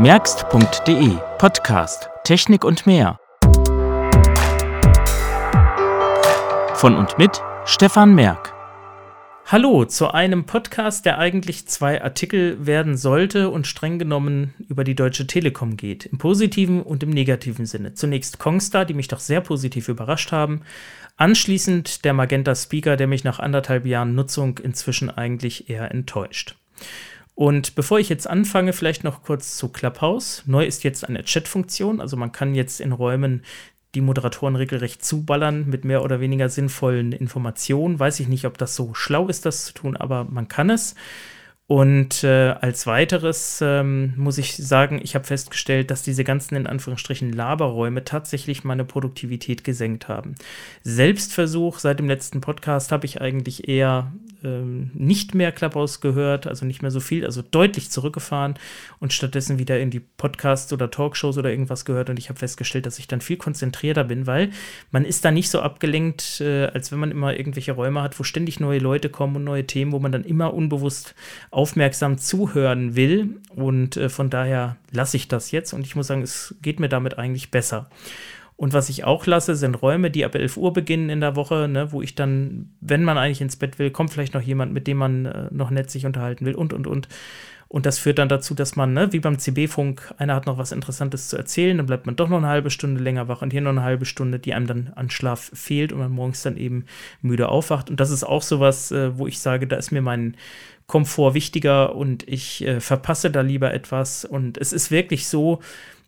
merkst.de Podcast Technik und mehr. Von und mit Stefan Merk. Hallo zu einem Podcast, der eigentlich zwei Artikel werden sollte und streng genommen über die Deutsche Telekom geht. Im positiven und im negativen Sinne. Zunächst Kongstar, die mich doch sehr positiv überrascht haben. Anschließend der Magenta Speaker, der mich nach anderthalb Jahren Nutzung inzwischen eigentlich eher enttäuscht. Und bevor ich jetzt anfange, vielleicht noch kurz zu Clubhouse. Neu ist jetzt eine Chat-Funktion, also man kann jetzt in Räumen die Moderatoren regelrecht zuballern mit mehr oder weniger sinnvollen Informationen. Weiß ich nicht, ob das so schlau ist, das zu tun, aber man kann es. Und äh, als weiteres ähm, muss ich sagen, ich habe festgestellt, dass diese ganzen in Anführungsstrichen Laberräume tatsächlich meine Produktivität gesenkt haben. Selbstversuch seit dem letzten Podcast habe ich eigentlich eher ähm, nicht mehr Clubhouse gehört, also nicht mehr so viel, also deutlich zurückgefahren und stattdessen wieder in die Podcasts oder Talkshows oder irgendwas gehört. Und ich habe festgestellt, dass ich dann viel konzentrierter bin, weil man ist da nicht so abgelenkt, äh, als wenn man immer irgendwelche Räume hat, wo ständig neue Leute kommen und neue Themen, wo man dann immer unbewusst aufmerksam zuhören will. Und äh, von daher lasse ich das jetzt und ich muss sagen, es geht mir damit eigentlich besser. Und was ich auch lasse, sind Räume, die ab 11 Uhr beginnen in der Woche, ne, wo ich dann, wenn man eigentlich ins Bett will, kommt vielleicht noch jemand, mit dem man äh, noch nett sich unterhalten will und, und, und. Und das führt dann dazu, dass man, ne, wie beim CB-Funk, einer hat noch was Interessantes zu erzählen, dann bleibt man doch noch eine halbe Stunde länger wach und hier noch eine halbe Stunde, die einem dann an Schlaf fehlt und man morgens dann eben müde aufwacht. Und das ist auch sowas, äh, wo ich sage, da ist mir mein Komfort wichtiger und ich äh, verpasse da lieber etwas. Und es ist wirklich so,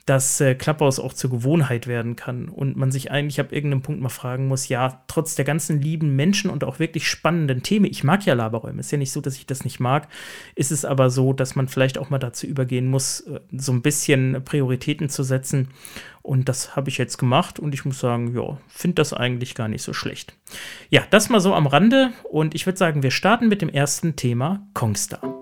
dass äh, auch zur Gewohnheit werden kann und man sich eigentlich ab irgendeinem Punkt mal fragen muss, ja, trotz der ganzen lieben Menschen und auch wirklich spannenden Themen, ich mag ja Laberräume, ist ja nicht so, dass ich das nicht mag, ist es aber so, dass man vielleicht auch mal dazu übergehen muss, äh, so ein bisschen Prioritäten zu setzen und das habe ich jetzt gemacht und ich muss sagen, ja, finde das eigentlich gar nicht so schlecht. Ja, das mal so am Rande und ich würde sagen, wir starten mit dem ersten Thema Kongstar.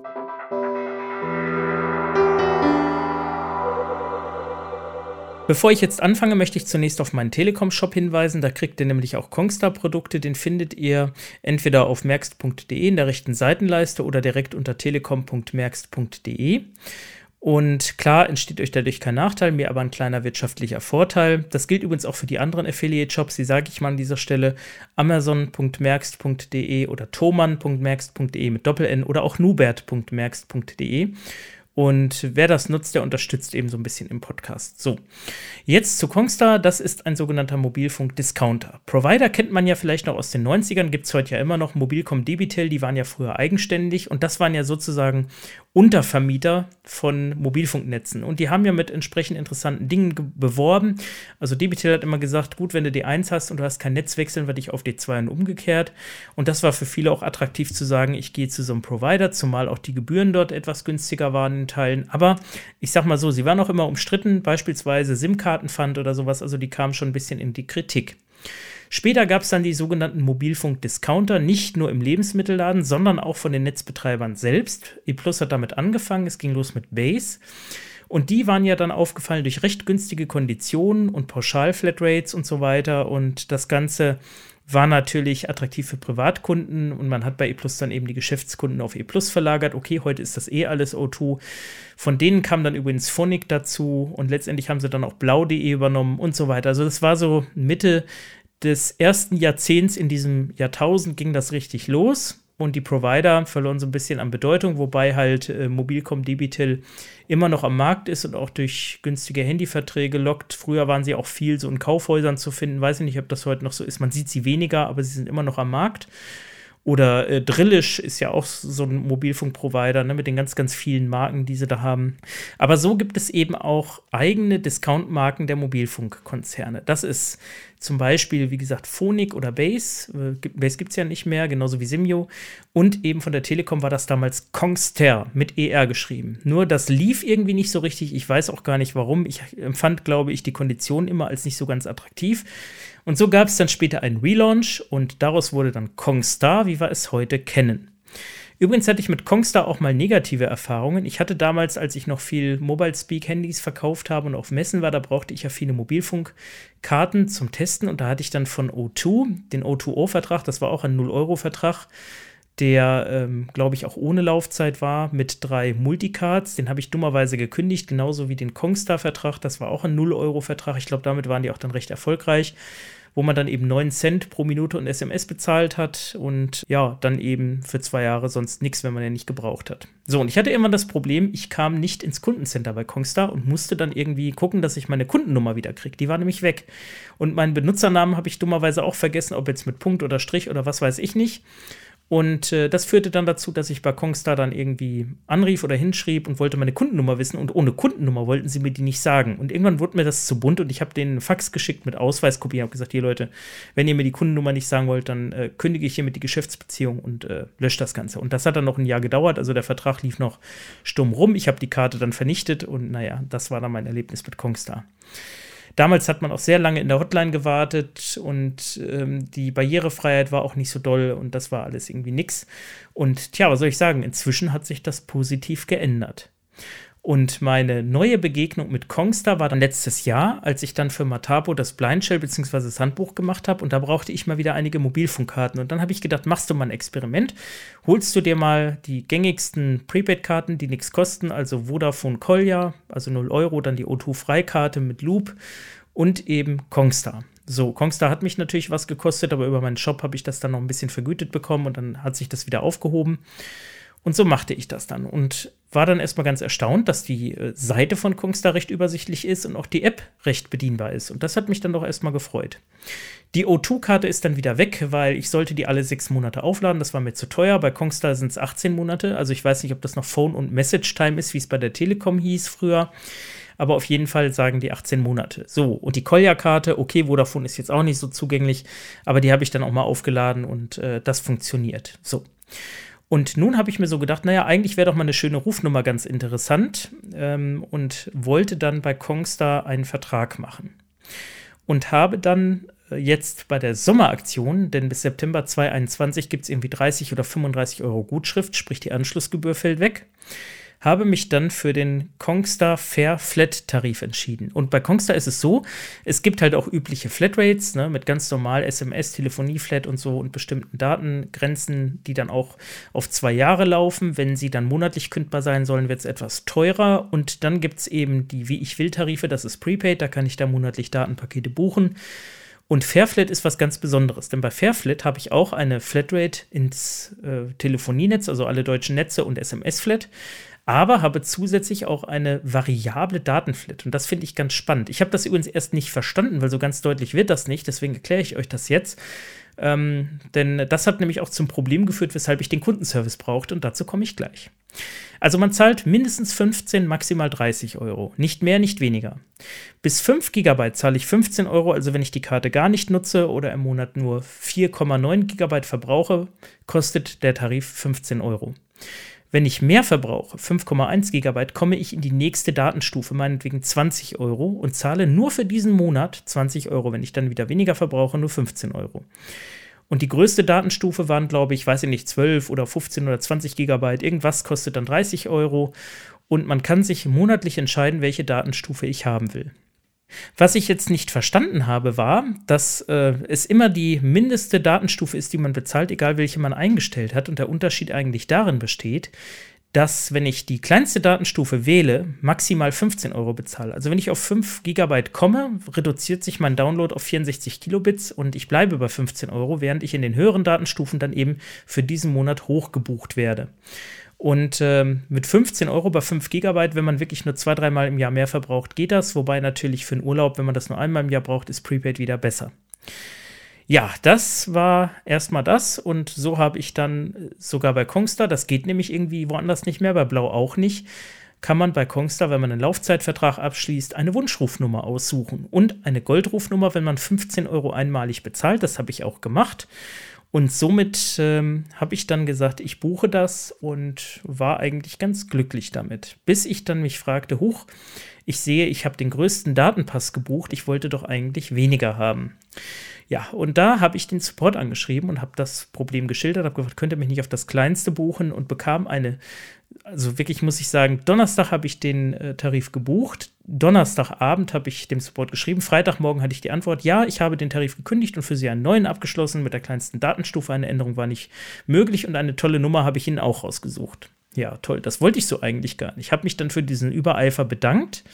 Bevor ich jetzt anfange, möchte ich zunächst auf meinen Telekom-Shop hinweisen. Da kriegt ihr nämlich auch Kongstar-Produkte. Den findet ihr entweder auf merkst.de in der rechten Seitenleiste oder direkt unter telekom.merkst.de. Und klar entsteht euch dadurch kein Nachteil, mir aber ein kleiner wirtschaftlicher Vorteil. Das gilt übrigens auch für die anderen Affiliate-Shops, die sage ich mal an dieser Stelle. Amazon.merkst.de oder thomann.merkst.de mit Doppel-N oder auch nubert.merkst.de. Und wer das nutzt, der unterstützt eben so ein bisschen im Podcast. So, jetzt zu Kongstar. Das ist ein sogenannter Mobilfunk-Discounter. Provider kennt man ja vielleicht noch aus den 90ern, gibt es heute ja immer noch. Mobilcom Debitel, die waren ja früher eigenständig und das waren ja sozusagen Untervermieter von Mobilfunknetzen. Und die haben ja mit entsprechend interessanten Dingen beworben. Also Debitel hat immer gesagt, gut, wenn du D1 hast und du hast kein Netz, wechseln wir dich auf D2 und umgekehrt. Und das war für viele auch attraktiv zu sagen, ich gehe zu so einem Provider, zumal auch die Gebühren dort etwas günstiger waren in Teilen. Aber ich sag mal so, sie waren auch immer umstritten, beispielsweise SIM-Kartenpfand oder sowas. Also die kamen schon ein bisschen in die Kritik. Später gab es dann die sogenannten Mobilfunk-Discounter, nicht nur im Lebensmittelladen, sondern auch von den Netzbetreibern selbst. ePlus hat damit angefangen, es ging los mit Base. Und die waren ja dann aufgefallen durch recht günstige Konditionen und Pauschal-Flatrates und so weiter. Und das Ganze war natürlich attraktiv für Privatkunden und man hat bei ePlus dann eben die Geschäftskunden auf ePlus verlagert. Okay, heute ist das eh alles O2. Von denen kam dann übrigens Phonic dazu und letztendlich haben sie dann auch blau.de übernommen und so weiter. Also das war so Mitte des ersten Jahrzehnts in diesem Jahrtausend ging das richtig los und die Provider verloren so ein bisschen an Bedeutung, wobei halt äh, Mobilcom Debitel immer noch am Markt ist und auch durch günstige Handyverträge lockt. Früher waren sie auch viel so in Kaufhäusern zu finden, weiß ich nicht, ob das heute noch so ist. Man sieht sie weniger, aber sie sind immer noch am Markt. Oder äh, Drillisch ist ja auch so ein Mobilfunkprovider ne, mit den ganz, ganz vielen Marken, die sie da haben. Aber so gibt es eben auch eigene Discount-Marken der Mobilfunkkonzerne. Das ist zum Beispiel, wie gesagt, Phonik oder Base. Äh, Base gibt es ja nicht mehr, genauso wie Simio. Und eben von der Telekom war das damals Kongster mit ER geschrieben. Nur das lief irgendwie nicht so richtig. Ich weiß auch gar nicht warum. Ich empfand, glaube ich, die Konditionen immer als nicht so ganz attraktiv. Und so gab es dann später einen Relaunch und daraus wurde dann Kongstar, wie wir es heute kennen. Übrigens hatte ich mit Kongstar auch mal negative Erfahrungen. Ich hatte damals, als ich noch viel Mobile Speak Handys verkauft habe und auf Messen war, da brauchte ich ja viele Mobilfunkkarten zum Testen und da hatte ich dann von O2 den O2O-Vertrag, das war auch ein 0-Euro-Vertrag, der, ähm, glaube ich, auch ohne Laufzeit war, mit drei Multicards. Den habe ich dummerweise gekündigt, genauso wie den Kongstar-Vertrag. Das war auch ein 0-Euro-Vertrag. Ich glaube, damit waren die auch dann recht erfolgreich wo man dann eben 9 Cent pro Minute und SMS bezahlt hat und ja, dann eben für zwei Jahre sonst nichts, wenn man den nicht gebraucht hat. So, und ich hatte immer das Problem, ich kam nicht ins Kundencenter bei Kongstar und musste dann irgendwie gucken, dass ich meine Kundennummer wieder kriege. Die war nämlich weg. Und meinen Benutzernamen habe ich dummerweise auch vergessen, ob jetzt mit Punkt oder Strich oder was weiß ich nicht. Und äh, das führte dann dazu, dass ich bei Kongstar dann irgendwie anrief oder hinschrieb und wollte meine Kundennummer wissen. Und ohne Kundennummer wollten sie mir die nicht sagen. Und irgendwann wurde mir das zu bunt und ich habe einen Fax geschickt mit Ausweiskopie. Ich habe gesagt, hier Leute, wenn ihr mir die Kundennummer nicht sagen wollt, dann äh, kündige ich hiermit die Geschäftsbeziehung und äh, lösche das Ganze. Und das hat dann noch ein Jahr gedauert. Also der Vertrag lief noch stumm rum. Ich habe die Karte dann vernichtet und naja, das war dann mein Erlebnis mit Kongstar. Damals hat man auch sehr lange in der Hotline gewartet und ähm, die Barrierefreiheit war auch nicht so doll und das war alles irgendwie nix. Und tja, was soll ich sagen? Inzwischen hat sich das positiv geändert. Und meine neue Begegnung mit Kongstar war dann letztes Jahr, als ich dann für Matabo das Blindshell bzw. das Handbuch gemacht habe. Und da brauchte ich mal wieder einige Mobilfunkkarten. Und dann habe ich gedacht, machst du mal ein Experiment. Holst du dir mal die gängigsten Prepaid-Karten, die nichts kosten, also Vodafone Kolja, also 0 Euro, dann die O2-Freikarte mit Loop und eben Kongstar. So, Kongstar hat mich natürlich was gekostet, aber über meinen Shop habe ich das dann noch ein bisschen vergütet bekommen und dann hat sich das wieder aufgehoben. Und so machte ich das dann und war dann erstmal ganz erstaunt, dass die äh, Seite von Kongstar recht übersichtlich ist und auch die App recht bedienbar ist. Und das hat mich dann doch erstmal gefreut. Die O2-Karte ist dann wieder weg, weil ich sollte die alle sechs Monate aufladen. Das war mir zu teuer. Bei Kongstar sind es 18 Monate. Also ich weiß nicht, ob das noch Phone und Message Time ist, wie es bei der Telekom hieß früher. Aber auf jeden Fall sagen die 18 Monate. So, und die Kolja-Karte, okay, Vodafone ist jetzt auch nicht so zugänglich, aber die habe ich dann auch mal aufgeladen und äh, das funktioniert. So. Und nun habe ich mir so gedacht, naja, eigentlich wäre doch mal eine schöne Rufnummer ganz interessant ähm, und wollte dann bei Kongstar einen Vertrag machen. Und habe dann äh, jetzt bei der Sommeraktion, denn bis September 2021 gibt es irgendwie 30 oder 35 Euro Gutschrift, sprich die Anschlussgebühr fällt weg habe mich dann für den Kongstar Fair Flat Tarif entschieden. Und bei Kongstar ist es so, es gibt halt auch übliche Flatrates ne, mit ganz normal SMS, Telefonie Flat und so und bestimmten Datengrenzen, die dann auch auf zwei Jahre laufen. Wenn sie dann monatlich kündbar sein sollen, wird es etwas teurer. Und dann gibt es eben die Wie ich will Tarife, das ist Prepaid, da kann ich da monatlich Datenpakete buchen. Und Fairflat ist was ganz Besonderes, denn bei Fairflat habe ich auch eine Flatrate ins äh, Telefonienetz, also alle deutschen Netze und SMS-Flat aber habe zusätzlich auch eine variable Datenflat. Und das finde ich ganz spannend. Ich habe das übrigens erst nicht verstanden, weil so ganz deutlich wird das nicht. Deswegen erkläre ich euch das jetzt. Ähm, denn das hat nämlich auch zum Problem geführt, weshalb ich den Kundenservice brauchte. Und dazu komme ich gleich. Also man zahlt mindestens 15, maximal 30 Euro. Nicht mehr, nicht weniger. Bis 5 GB zahle ich 15 Euro, also wenn ich die Karte gar nicht nutze oder im Monat nur 4,9 GB verbrauche, kostet der Tarif 15 Euro. Wenn ich mehr verbrauche, 5,1 GB, komme ich in die nächste Datenstufe, meinetwegen 20 Euro, und zahle nur für diesen Monat 20 Euro. Wenn ich dann wieder weniger verbrauche, nur 15 Euro. Und die größte Datenstufe waren, glaube ich, weiß ich nicht, 12 oder 15 oder 20 Gigabyte. Irgendwas kostet dann 30 Euro. Und man kann sich monatlich entscheiden, welche Datenstufe ich haben will. Was ich jetzt nicht verstanden habe, war, dass äh, es immer die mindeste Datenstufe ist, die man bezahlt, egal welche man eingestellt hat. Und der Unterschied eigentlich darin besteht, dass, wenn ich die kleinste Datenstufe wähle, maximal 15 Euro bezahle. Also wenn ich auf 5 Gigabyte komme, reduziert sich mein Download auf 64 Kilobits und ich bleibe bei 15 Euro, während ich in den höheren Datenstufen dann eben für diesen Monat hochgebucht werde. Und ähm, mit 15 Euro bei 5 Gigabyte, wenn man wirklich nur zwei, dreimal im Jahr mehr verbraucht, geht das. Wobei natürlich für einen Urlaub, wenn man das nur einmal im Jahr braucht, ist Prepaid wieder besser. Ja, das war erstmal das. Und so habe ich dann äh, sogar bei Kongstar, das geht nämlich irgendwie woanders nicht mehr, bei Blau auch nicht, kann man bei Kongstar, wenn man einen Laufzeitvertrag abschließt, eine Wunschrufnummer aussuchen und eine Goldrufnummer, wenn man 15 Euro einmalig bezahlt. Das habe ich auch gemacht. Und somit ähm, habe ich dann gesagt, ich buche das und war eigentlich ganz glücklich damit. Bis ich dann mich fragte, huch, ich sehe, ich habe den größten Datenpass gebucht, ich wollte doch eigentlich weniger haben. Ja, und da habe ich den Support angeschrieben und habe das Problem geschildert, habe gefragt, könnt ihr mich nicht auf das kleinste buchen und bekam eine, also wirklich muss ich sagen, Donnerstag habe ich den äh, Tarif gebucht, Donnerstagabend habe ich dem Support geschrieben, Freitagmorgen hatte ich die Antwort, ja, ich habe den Tarif gekündigt und für Sie einen neuen abgeschlossen, mit der kleinsten Datenstufe eine Änderung war nicht möglich und eine tolle Nummer habe ich Ihnen auch rausgesucht. Ja, toll, das wollte ich so eigentlich gar nicht. Ich habe mich dann für diesen Übereifer bedankt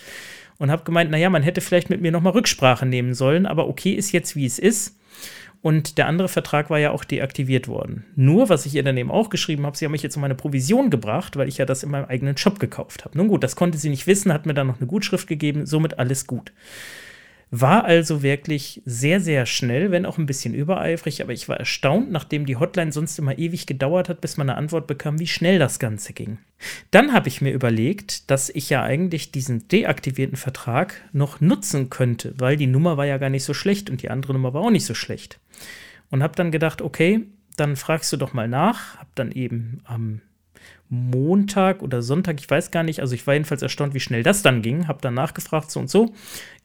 und habe gemeint, naja, man hätte vielleicht mit mir nochmal Rücksprache nehmen sollen, aber okay ist jetzt, wie es ist. Und der andere Vertrag war ja auch deaktiviert worden. Nur, was ich ihr dann eben auch geschrieben habe, sie haben mich jetzt um meine Provision gebracht, weil ich ja das in meinem eigenen Shop gekauft habe. Nun gut, das konnte sie nicht wissen, hat mir dann noch eine Gutschrift gegeben, somit alles gut. War also wirklich sehr, sehr schnell, wenn auch ein bisschen übereifrig, aber ich war erstaunt, nachdem die Hotline sonst immer ewig gedauert hat, bis man eine Antwort bekam, wie schnell das Ganze ging. Dann habe ich mir überlegt, dass ich ja eigentlich diesen deaktivierten Vertrag noch nutzen könnte, weil die Nummer war ja gar nicht so schlecht und die andere Nummer war auch nicht so schlecht. Und habe dann gedacht, okay, dann fragst du doch mal nach, habe dann eben am Montag oder Sonntag, ich weiß gar nicht, also ich war jedenfalls erstaunt, wie schnell das dann ging, habe dann nachgefragt, so und so.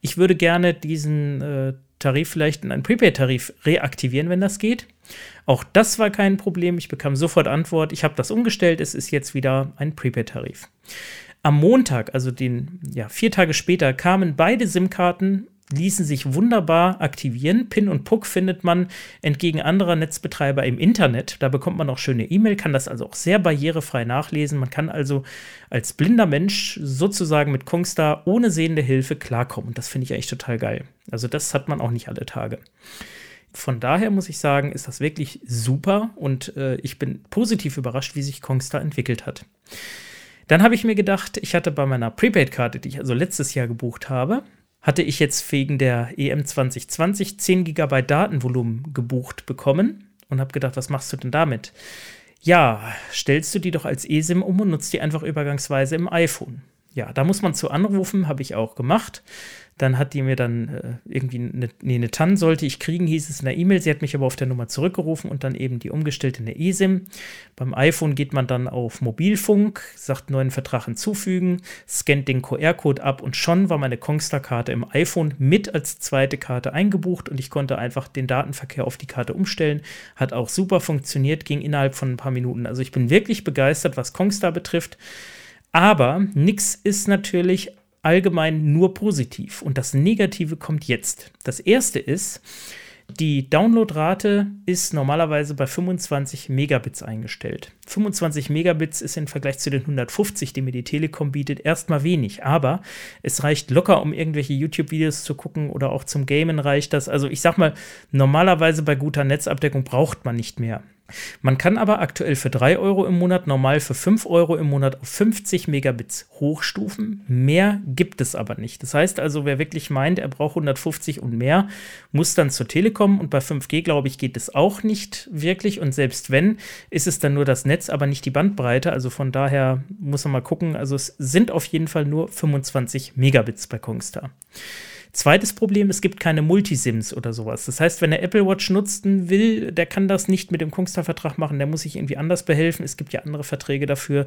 Ich würde gerne diesen äh, Tarif vielleicht in einen Prepaid-Tarif reaktivieren, wenn das geht. Auch das war kein Problem, ich bekam sofort Antwort, ich habe das umgestellt, es ist jetzt wieder ein Prepaid-Tarif. Am Montag, also den, ja, vier Tage später, kamen beide SIM-Karten ließen sich wunderbar aktivieren. PIN und PUC findet man entgegen anderer Netzbetreiber im Internet. Da bekommt man auch schöne E-Mail, kann das also auch sehr barrierefrei nachlesen. Man kann also als blinder Mensch sozusagen mit Kongstar ohne sehende Hilfe klarkommen. das finde ich eigentlich total geil. Also das hat man auch nicht alle Tage. Von daher muss ich sagen, ist das wirklich super und äh, ich bin positiv überrascht, wie sich Kongstar entwickelt hat. Dann habe ich mir gedacht, ich hatte bei meiner Prepaid-Karte, die ich also letztes Jahr gebucht habe, hatte ich jetzt wegen der EM 2020 10 GB Datenvolumen gebucht bekommen und habe gedacht, was machst du denn damit? Ja, stellst du die doch als eSIM um und nutzt die einfach übergangsweise im iPhone. Ja, da muss man zu anrufen, habe ich auch gemacht. Dann hat die mir dann äh, irgendwie eine, nee, eine TAN sollte ich kriegen, hieß es in der E-Mail. Sie hat mich aber auf der Nummer zurückgerufen und dann eben die umgestellte eine eSIM. Beim iPhone geht man dann auf Mobilfunk, sagt neuen Vertrag hinzufügen, scannt den QR-Code ab und schon war meine Kongstar-Karte im iPhone mit als zweite Karte eingebucht und ich konnte einfach den Datenverkehr auf die Karte umstellen. Hat auch super funktioniert, ging innerhalb von ein paar Minuten. Also ich bin wirklich begeistert, was Kongstar betrifft. Aber nichts ist natürlich allgemein nur positiv und das Negative kommt jetzt. Das erste ist, die Downloadrate ist normalerweise bei 25 Megabits eingestellt. 25 Megabits ist im Vergleich zu den 150, die mir die Telekom bietet, erstmal wenig, aber es reicht locker, um irgendwelche YouTube-Videos zu gucken oder auch zum Gamen reicht das. Also ich sag mal, normalerweise bei guter Netzabdeckung braucht man nicht mehr. Man kann aber aktuell für 3 Euro im Monat, normal für 5 Euro im Monat auf 50 Megabits hochstufen. Mehr gibt es aber nicht. Das heißt also, wer wirklich meint, er braucht 150 und mehr, muss dann zur Telekom und bei 5G, glaube ich, geht es auch nicht wirklich. Und selbst wenn, ist es dann nur das Netz, aber nicht die Bandbreite. Also von daher muss man mal gucken. Also es sind auf jeden Fall nur 25 Megabits bei Kongstar. Zweites Problem, es gibt keine Multisims oder sowas. Das heißt, wenn er Apple Watch nutzen will, der kann das nicht mit dem Kongstar-Vertrag machen, der muss sich irgendwie anders behelfen. Es gibt ja andere Verträge dafür.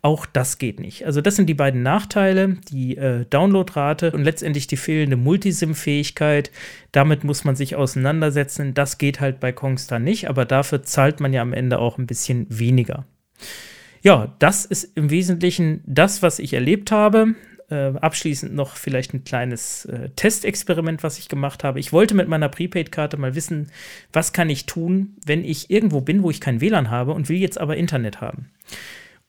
Auch das geht nicht. Also das sind die beiden Nachteile, die äh, Downloadrate und letztendlich die fehlende Multisim-Fähigkeit. Damit muss man sich auseinandersetzen. Das geht halt bei Kongstar nicht, aber dafür zahlt man ja am Ende auch ein bisschen weniger. Ja, das ist im Wesentlichen das, was ich erlebt habe. Äh, abschließend noch vielleicht ein kleines äh, Testexperiment, was ich gemacht habe. Ich wollte mit meiner Prepaid-Karte mal wissen, was kann ich tun, wenn ich irgendwo bin, wo ich kein WLAN habe und will jetzt aber Internet haben.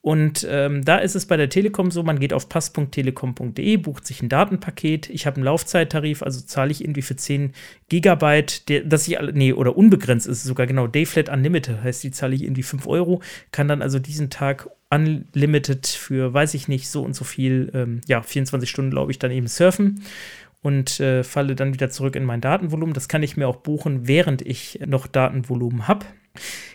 Und ähm, da ist es bei der Telekom so, man geht auf pass.telekom.de, bucht sich ein Datenpaket. Ich habe einen Laufzeittarif, also zahle ich irgendwie für 10 Gigabyte, der, dass ich, nee, oder unbegrenzt ist es sogar, genau, Dayflat Unlimited, heißt, die zahle ich irgendwie 5 Euro, kann dann also diesen Tag unlimited für, weiß ich nicht, so und so viel, ähm, ja, 24 Stunden, glaube ich, dann eben surfen und äh, falle dann wieder zurück in mein Datenvolumen. Das kann ich mir auch buchen, während ich noch Datenvolumen habe.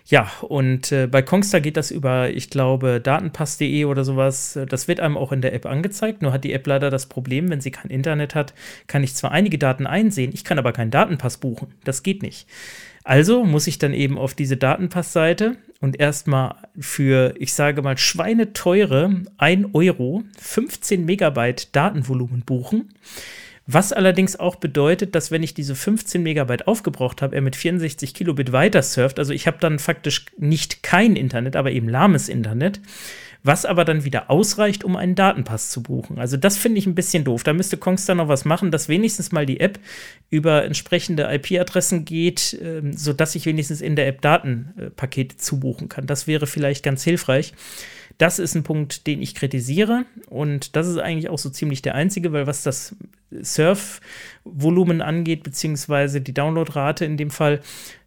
Ja, und äh, bei Kongstar geht das über, ich glaube, datenpass.de oder sowas. Das wird einem auch in der App angezeigt. Nur hat die App leider das Problem, wenn sie kein Internet hat, kann ich zwar einige Daten einsehen, ich kann aber keinen Datenpass buchen. Das geht nicht. Also muss ich dann eben auf diese Datenpassseite und erstmal für, ich sage mal, schweineteure 1 Euro 15 Megabyte Datenvolumen buchen. Was allerdings auch bedeutet, dass wenn ich diese 15 Megabyte aufgebraucht habe, er mit 64 Kilobit weiter surft. Also ich habe dann faktisch nicht kein Internet, aber eben lahmes Internet was aber dann wieder ausreicht, um einen Datenpass zu buchen. Also das finde ich ein bisschen doof. Da müsste Kongstar noch was machen, dass wenigstens mal die App über entsprechende IP-Adressen geht, äh, sodass ich wenigstens in der App Datenpakete äh, zubuchen kann. Das wäre vielleicht ganz hilfreich. Das ist ein Punkt, den ich kritisiere und das ist eigentlich auch so ziemlich der einzige, weil was das Surf-Volumen angeht, beziehungsweise die Downloadrate in dem Fall,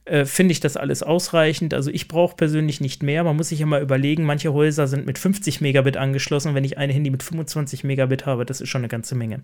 äh, finde ich das alles ausreichend. Also ich brauche persönlich nicht mehr. Man muss sich immer überlegen, manche Häuser sind mit 50 Megabit angeschlossen. Wenn ich eine Handy mit 25 Megabit habe, das ist schon eine ganze Menge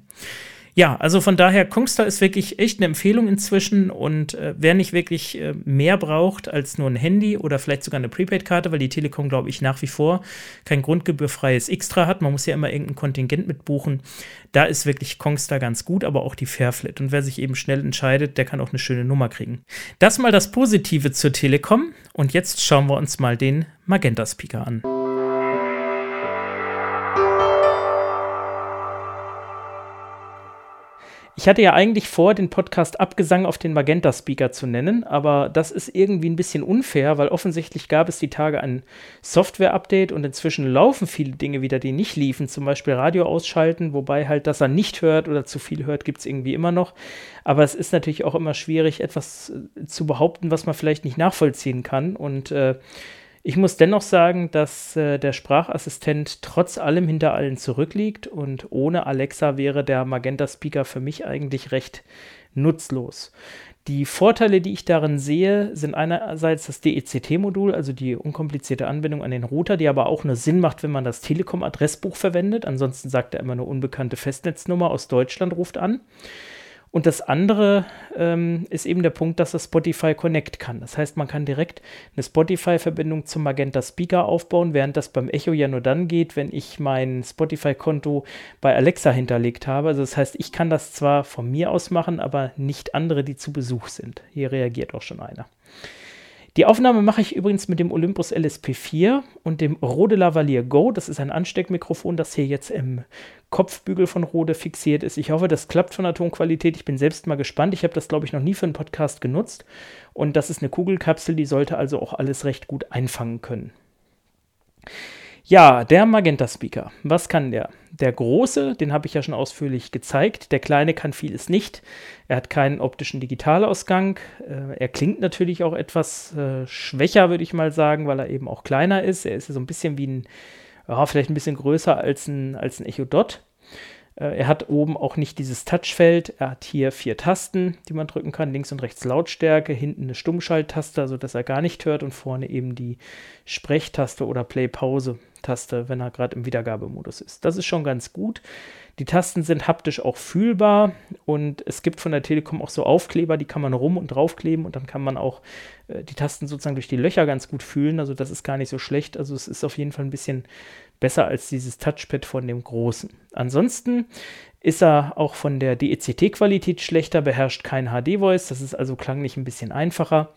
ja, also von daher, Kongstar ist wirklich echt eine Empfehlung inzwischen und äh, wer nicht wirklich äh, mehr braucht als nur ein Handy oder vielleicht sogar eine Prepaid-Karte, weil die Telekom, glaube ich, nach wie vor kein grundgebührfreies Extra hat, man muss ja immer irgendein Kontingent mitbuchen, da ist wirklich Kongstar ganz gut, aber auch die Fairflit. Und wer sich eben schnell entscheidet, der kann auch eine schöne Nummer kriegen. Das mal das Positive zur Telekom und jetzt schauen wir uns mal den Magenta-Speaker an. Ich hatte ja eigentlich vor, den Podcast Abgesang auf den Magenta-Speaker zu nennen, aber das ist irgendwie ein bisschen unfair, weil offensichtlich gab es die Tage ein Software-Update und inzwischen laufen viele Dinge wieder, die nicht liefen, zum Beispiel Radio ausschalten, wobei halt, dass er nicht hört oder zu viel hört, gibt es irgendwie immer noch. Aber es ist natürlich auch immer schwierig, etwas äh, zu behaupten, was man vielleicht nicht nachvollziehen kann und äh, ich muss dennoch sagen, dass äh, der Sprachassistent trotz allem hinter allen zurückliegt und ohne Alexa wäre der Magenta Speaker für mich eigentlich recht nutzlos. Die Vorteile, die ich darin sehe, sind einerseits das DECT-Modul, also die unkomplizierte Anbindung an den Router, die aber auch nur Sinn macht, wenn man das Telekom-Adressbuch verwendet. Ansonsten sagt er immer eine unbekannte Festnetznummer aus Deutschland ruft an. Und das andere ähm, ist eben der Punkt, dass das Spotify Connect kann. Das heißt, man kann direkt eine Spotify-Verbindung zum Magenta Speaker aufbauen, während das beim Echo ja nur dann geht, wenn ich mein Spotify-Konto bei Alexa hinterlegt habe. Also das heißt, ich kann das zwar von mir aus machen, aber nicht andere, die zu Besuch sind. Hier reagiert auch schon einer. Die Aufnahme mache ich übrigens mit dem Olympus LSP4 und dem Rode Lavalier Go. Das ist ein Ansteckmikrofon, das hier jetzt im Kopfbügel von Rode fixiert ist. Ich hoffe, das klappt von der Tonqualität. Ich bin selbst mal gespannt. Ich habe das, glaube ich, noch nie für einen Podcast genutzt. Und das ist eine Kugelkapsel, die sollte also auch alles recht gut einfangen können. Ja, der Magenta Speaker. Was kann der? Der große, den habe ich ja schon ausführlich gezeigt. Der kleine kann vieles nicht. Er hat keinen optischen Digitalausgang. Äh, er klingt natürlich auch etwas äh, schwächer, würde ich mal sagen, weil er eben auch kleiner ist. Er ist so ein bisschen wie ein, ja, vielleicht ein bisschen größer als ein, als ein Echo Dot. Äh, er hat oben auch nicht dieses Touchfeld. Er hat hier vier Tasten, die man drücken kann. Links und rechts Lautstärke, hinten eine Stummschalttaste, sodass er gar nicht hört und vorne eben die Sprechtaste oder Play-Pause-Taste, wenn er gerade im Wiedergabemodus ist. Das ist schon ganz gut. Die Tasten sind haptisch auch fühlbar und es gibt von der Telekom auch so Aufkleber, die kann man rum und draufkleben und dann kann man auch äh, die Tasten sozusagen durch die Löcher ganz gut fühlen. Also das ist gar nicht so schlecht. Also es ist auf jeden Fall ein bisschen besser als dieses Touchpad von dem großen. Ansonsten ist er auch von der DECT-Qualität schlechter, beherrscht kein HD-Voice, das ist also klanglich ein bisschen einfacher.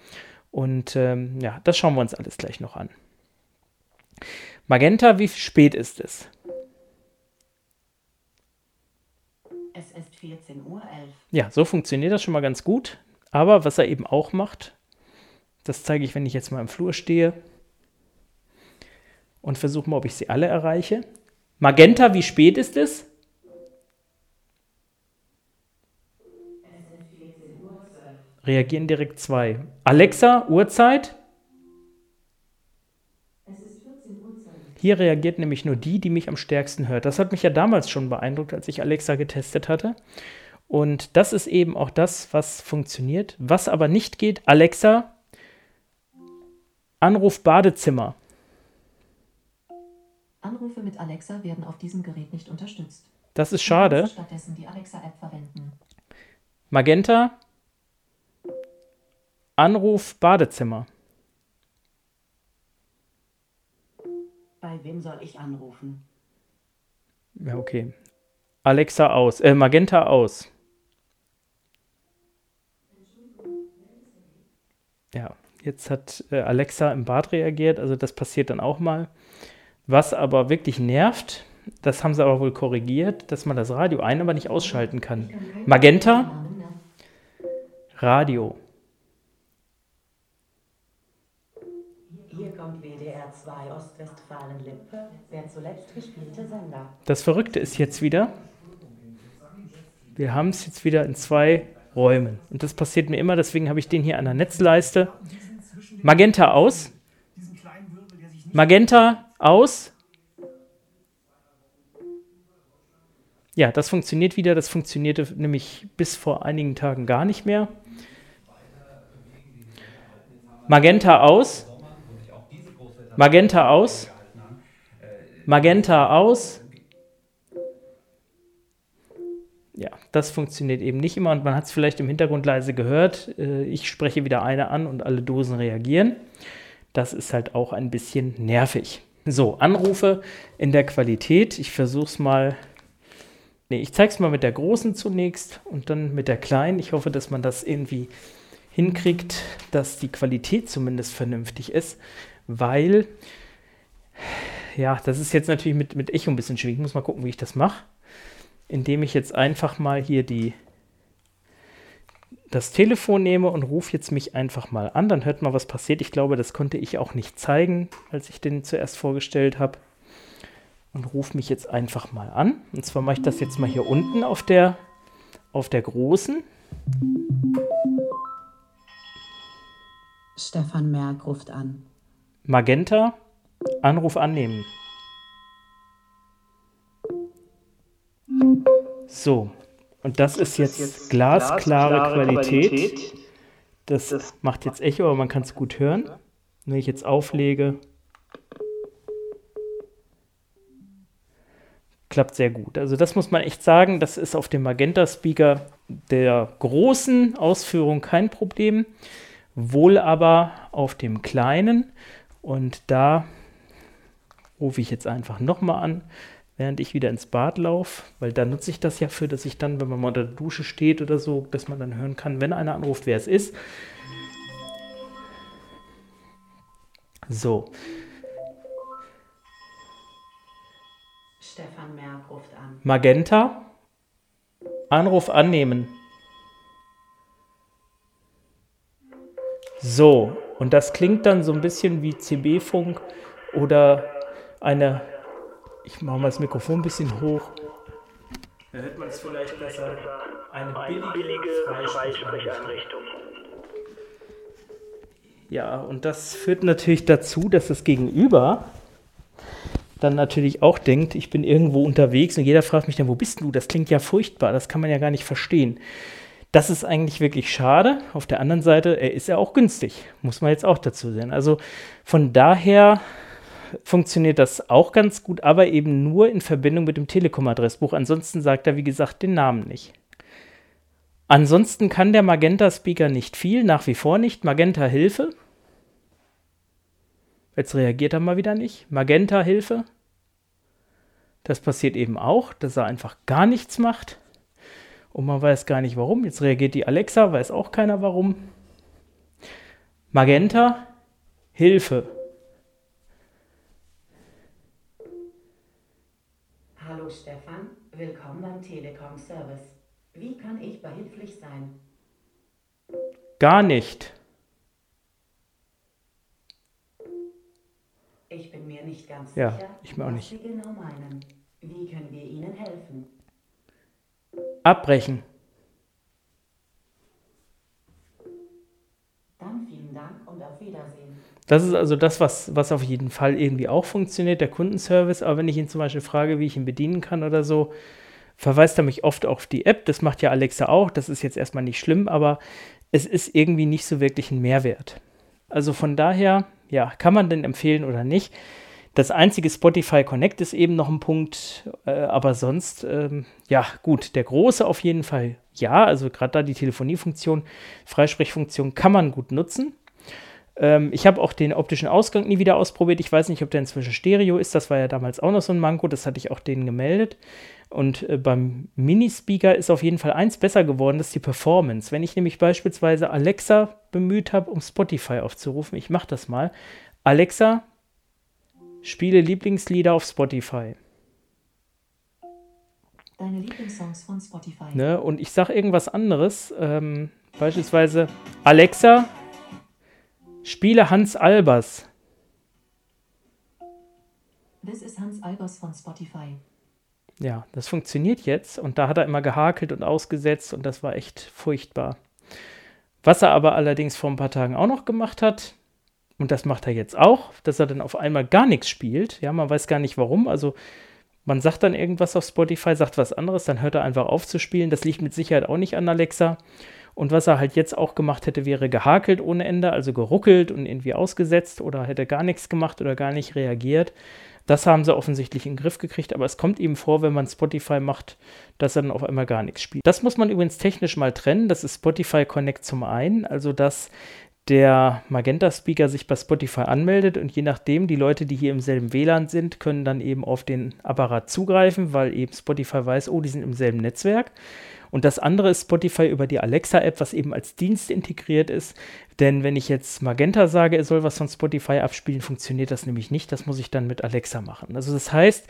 Und ähm, ja, das schauen wir uns alles gleich noch an. Magenta, wie spät ist es? Es ist 14.11 Uhr. Ja, so funktioniert das schon mal ganz gut. Aber was er eben auch macht, das zeige ich, wenn ich jetzt mal im Flur stehe und versuche mal, ob ich sie alle erreiche. Magenta, wie spät ist es? Reagieren direkt zwei. Alexa, Uhrzeit? Hier reagiert nämlich nur die, die mich am stärksten hört. Das hat mich ja damals schon beeindruckt, als ich Alexa getestet hatte. Und das ist eben auch das, was funktioniert. Was aber nicht geht, Alexa, Anruf Badezimmer. Anrufe mit Alexa werden auf diesem Gerät nicht unterstützt. Das ist schade. Stattdessen die Alexa-App verwenden. Magenta, Anruf Badezimmer. Bei wem soll ich anrufen? Ja, okay. Alexa aus. Äh, Magenta aus. Ja, jetzt hat äh, Alexa im Bad reagiert, also das passiert dann auch mal. Was aber wirklich nervt, das haben sie aber wohl korrigiert, dass man das Radio ein, aber nicht ausschalten kann. Magenta, Radio. Ostwestfalen-Lippe, der zuletzt gespielte Sender. Das Verrückte ist jetzt wieder, wir haben es jetzt wieder in zwei Räumen. Und das passiert mir immer, deswegen habe ich den hier an der Netzleiste. Magenta aus. Magenta aus. Ja, das funktioniert wieder. Das funktionierte nämlich bis vor einigen Tagen gar nicht mehr. Magenta aus. Magenta aus. Magenta aus. Ja, das funktioniert eben nicht immer und man hat es vielleicht im Hintergrund leise gehört. Äh, ich spreche wieder eine an und alle Dosen reagieren. Das ist halt auch ein bisschen nervig. So, Anrufe in der Qualität. Ich versuche es mal. Nee, ich zeige es mal mit der großen zunächst und dann mit der kleinen. Ich hoffe, dass man das irgendwie hinkriegt, dass die Qualität zumindest vernünftig ist weil, ja, das ist jetzt natürlich mit, mit Echo ein bisschen schwierig. Ich muss mal gucken, wie ich das mache. Indem ich jetzt einfach mal hier die, das Telefon nehme und rufe jetzt mich einfach mal an. Dann hört mal, was passiert. Ich glaube, das konnte ich auch nicht zeigen, als ich den zuerst vorgestellt habe. Und rufe mich jetzt einfach mal an. Und zwar mache ich das jetzt mal hier unten auf der, auf der großen. Stefan Merck ruft an. Magenta, Anruf annehmen. So, und das ist jetzt glasklare Qualität. Das macht jetzt Echo, aber man kann es gut hören. Wenn ich jetzt auflege, klappt sehr gut. Also das muss man echt sagen, das ist auf dem Magenta-Speaker der großen Ausführung kein Problem, wohl aber auf dem kleinen. Und da rufe ich jetzt einfach nochmal an, während ich wieder ins Bad laufe, weil da nutze ich das ja für, dass ich dann, wenn man mal unter der Dusche steht oder so, dass man dann hören kann, wenn einer anruft, wer es ist. So. Stefan Merck ruft an. Magenta. Anruf annehmen. So, und das klingt dann so ein bisschen wie CB-Funk oder eine, ich mache mal das Mikrofon ein bisschen hoch. Da hört man es vielleicht besser, eine billige Freisprecheinrichtung. Ja, und das führt natürlich dazu, dass das Gegenüber dann natürlich auch denkt, ich bin irgendwo unterwegs und jeder fragt mich dann, wo bist du? Das klingt ja furchtbar, das kann man ja gar nicht verstehen. Das ist eigentlich wirklich schade. Auf der anderen Seite, er ist ja auch günstig, muss man jetzt auch dazu sehen. Also von daher funktioniert das auch ganz gut, aber eben nur in Verbindung mit dem Telekom-Adressbuch. Ansonsten sagt er, wie gesagt, den Namen nicht. Ansonsten kann der Magenta-Speaker nicht viel, nach wie vor nicht. Magenta Hilfe. Jetzt reagiert er mal wieder nicht. Magenta Hilfe. Das passiert eben auch, dass er einfach gar nichts macht und man weiß gar nicht warum. Jetzt reagiert die Alexa, weiß auch keiner warum. Magenta, Hilfe. Hallo Stefan, willkommen beim Telekom Service. Wie kann ich behilflich sein? Gar nicht. Ich bin mir nicht ganz Ja, sicher, ich mir auch was nicht. Sie genau meinen. Wie können wir Ihnen helfen? Abbrechen. Dann vielen Dank und auf Wiedersehen. Das ist also das, was, was auf jeden Fall irgendwie auch funktioniert, der Kundenservice. Aber wenn ich ihn zum Beispiel frage, wie ich ihn bedienen kann oder so, verweist er mich oft auf die App. Das macht ja Alexa auch. Das ist jetzt erstmal nicht schlimm, aber es ist irgendwie nicht so wirklich ein Mehrwert. Also von daher, ja, kann man denn empfehlen oder nicht? Das einzige Spotify Connect ist eben noch ein Punkt, äh, aber sonst, ähm, ja, gut, der große auf jeden Fall ja. Also gerade da die Telefoniefunktion, Freisprechfunktion kann man gut nutzen. Ähm, ich habe auch den optischen Ausgang nie wieder ausprobiert. Ich weiß nicht, ob der inzwischen Stereo ist. Das war ja damals auch noch so ein Manko. Das hatte ich auch denen gemeldet. Und äh, beim Minispeaker ist auf jeden Fall eins besser geworden, das ist die Performance. Wenn ich nämlich beispielsweise Alexa bemüht habe, um Spotify aufzurufen, ich mache das mal. Alexa, spiele Lieblingslieder auf Spotify. Deine Lieblingssongs von Spotify. Ne? Und ich sage irgendwas anderes. Ähm, beispielsweise Alexa, spiele Hans Albers. Das ist Hans Albers von Spotify ja, das funktioniert jetzt. Und da hat er immer gehakelt und ausgesetzt und das war echt furchtbar. Was er aber allerdings vor ein paar Tagen auch noch gemacht hat, und das macht er jetzt auch, dass er dann auf einmal gar nichts spielt. Ja, man weiß gar nicht warum. Also man sagt dann irgendwas auf Spotify, sagt was anderes, dann hört er einfach auf zu spielen. Das liegt mit Sicherheit auch nicht an Alexa. Und was er halt jetzt auch gemacht hätte, wäre gehakelt ohne Ende, also geruckelt und irgendwie ausgesetzt oder hätte gar nichts gemacht oder gar nicht reagiert. Das haben sie offensichtlich in den Griff gekriegt, aber es kommt eben vor, wenn man Spotify macht, dass er dann auf einmal gar nichts spielt. Das muss man übrigens technisch mal trennen. Das ist Spotify Connect zum einen, also dass der Magenta-Speaker sich bei Spotify anmeldet und je nachdem, die Leute, die hier im selben WLAN sind, können dann eben auf den Apparat zugreifen, weil eben Spotify weiß, oh, die sind im selben Netzwerk. Und das andere ist Spotify über die Alexa-App, was eben als Dienst integriert ist. Denn wenn ich jetzt Magenta sage, er soll was von Spotify abspielen, funktioniert das nämlich nicht. Das muss ich dann mit Alexa machen. Also das heißt,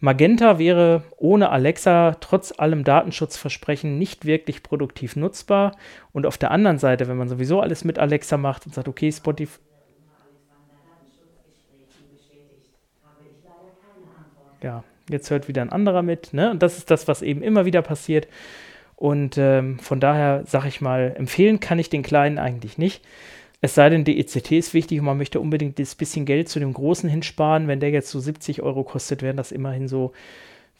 Magenta wäre ohne Alexa trotz allem Datenschutzversprechen nicht wirklich produktiv nutzbar. Und auf der anderen Seite, wenn man sowieso alles mit Alexa macht und sagt, okay, Spotify. Ja, jetzt hört wieder ein anderer mit. Ne? Und das ist das, was eben immer wieder passiert. Und ähm, von daher sage ich mal, empfehlen kann ich den kleinen eigentlich nicht. Es sei denn, die ECT ist wichtig und man möchte unbedingt das bisschen Geld zu dem großen hinsparen. Wenn der jetzt so 70 Euro kostet, wären das immerhin so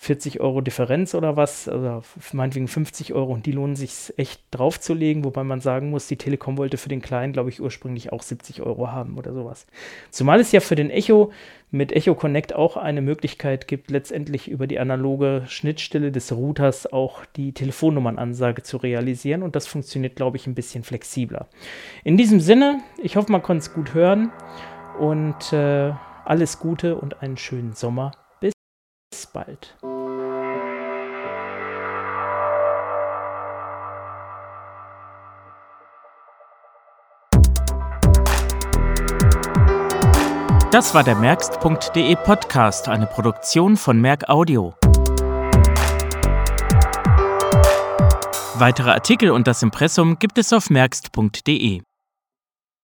40 Euro Differenz oder was, also meinetwegen 50 Euro und die lohnen sich echt draufzulegen, wobei man sagen muss, die Telekom wollte für den Kleinen, glaube ich, ursprünglich auch 70 Euro haben oder sowas. Zumal es ja für den Echo mit Echo Connect auch eine Möglichkeit gibt, letztendlich über die analoge Schnittstelle des Routers auch die Telefonnummernansage zu realisieren und das funktioniert, glaube ich, ein bisschen flexibler. In diesem Sinne, ich hoffe, man konnte es gut hören und äh, alles Gute und einen schönen Sommer. Bis bald. Das war der Merkst.de Podcast, eine Produktion von Merk Audio. Weitere Artikel und das Impressum gibt es auf merkst.de.